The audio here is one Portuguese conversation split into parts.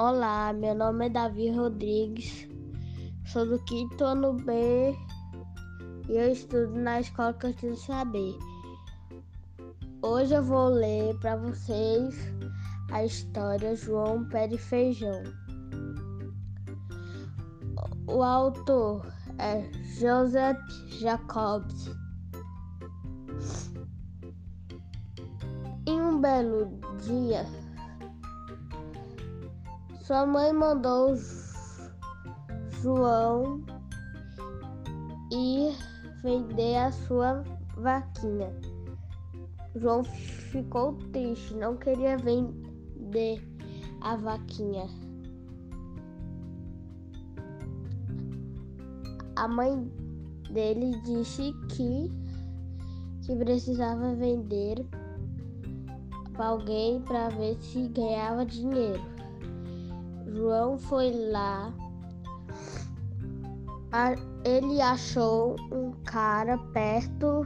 Olá, meu nome é Davi Rodrigues, sou do quinto ano B e eu estudo na escola Cantinho Saber. Hoje eu vou ler para vocês a história João Pé de Feijão. O autor é Joseph Jacobs. Em um belo dia, sua mãe mandou João ir vender a sua vaquinha. João ficou triste, não queria vender a vaquinha. A mãe dele disse que, que precisava vender para alguém para ver se ganhava dinheiro. João foi lá. Ele achou um cara perto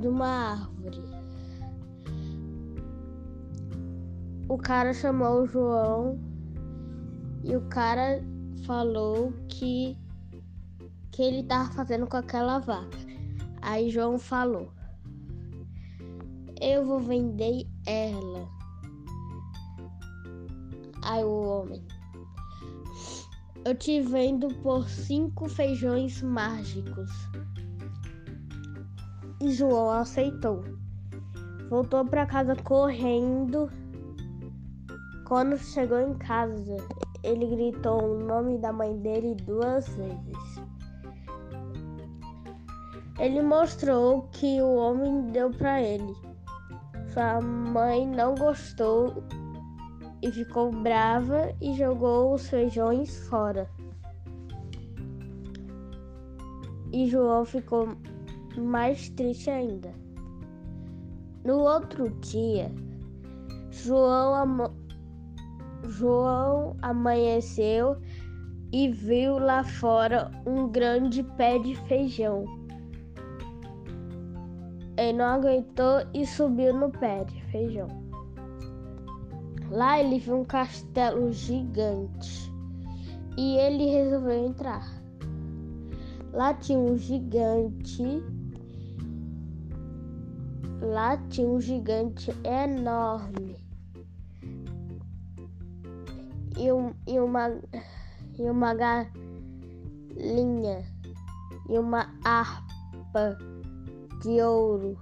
de uma árvore. O cara chamou o João e o cara falou que que ele estava fazendo com aquela vaca. Aí João falou: Eu vou vender ela. Aí o homem. Eu te vendo por cinco feijões mágicos. E João aceitou. Voltou para casa correndo. Quando chegou em casa, ele gritou o nome da mãe dele duas vezes. Ele mostrou que o homem deu para ele. Sua mãe não gostou e ficou brava e jogou os feijões fora. E João ficou mais triste ainda. No outro dia, João. João amanheceu e viu lá fora um grande pé de feijão. Ele não aguentou e subiu no pé de feijão. Lá ele viu um castelo gigante e ele resolveu entrar. Lá tinha um gigante. Lá tinha um gigante enorme. E, um, e, uma, e uma galinha e uma harpa de ouro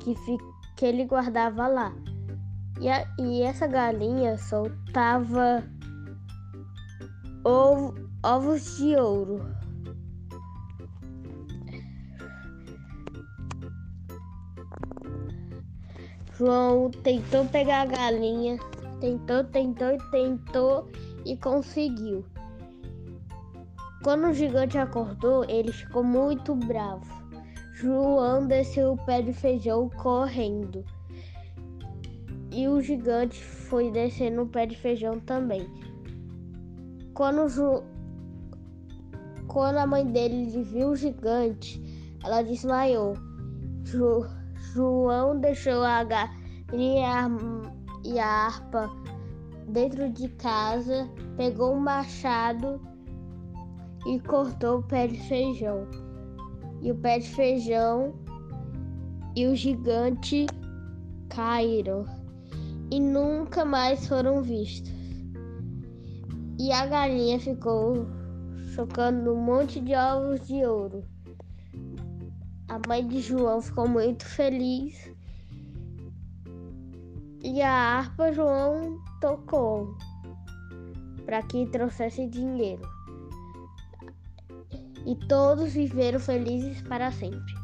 que, fi, que ele guardava lá. E, a, e essa galinha soltava ovo, ovos de ouro. João tentou pegar a galinha, tentou, tentou e tentou e conseguiu. Quando o gigante acordou, ele ficou muito bravo. João desceu o pé de feijão correndo e o gigante foi descendo o pé de feijão também. Quando, Ju... Quando a mãe dele viu o gigante, ela desmaiou. Ju... João deixou a galinha e a harpa dentro de casa, pegou um machado e cortou o pé de feijão. E o pé de feijão e o gigante caíram e nunca mais foram vistos. E a galinha ficou chocando um monte de ovos de ouro. A mãe de João ficou muito feliz e a harpa João tocou para que trouxesse dinheiro. E todos viveram felizes para sempre.